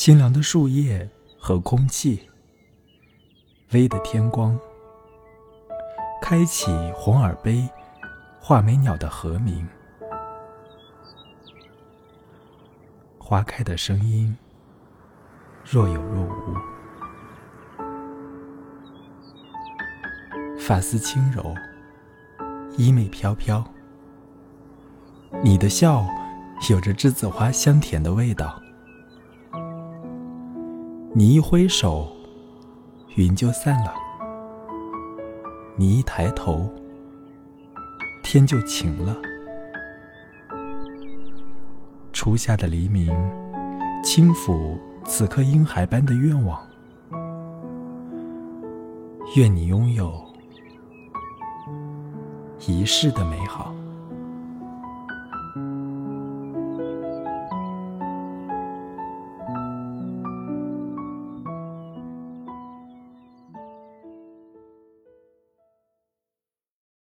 清凉的树叶和空气，微的天光，开启红耳杯画眉鸟的和鸣，花开的声音若有若无，发丝轻柔，衣袂飘飘，你的笑有着栀子花香甜的味道。你一挥手，云就散了；你一抬头，天就晴了。初夏的黎明，轻抚此刻婴孩般的愿望。愿你拥有一世的美好。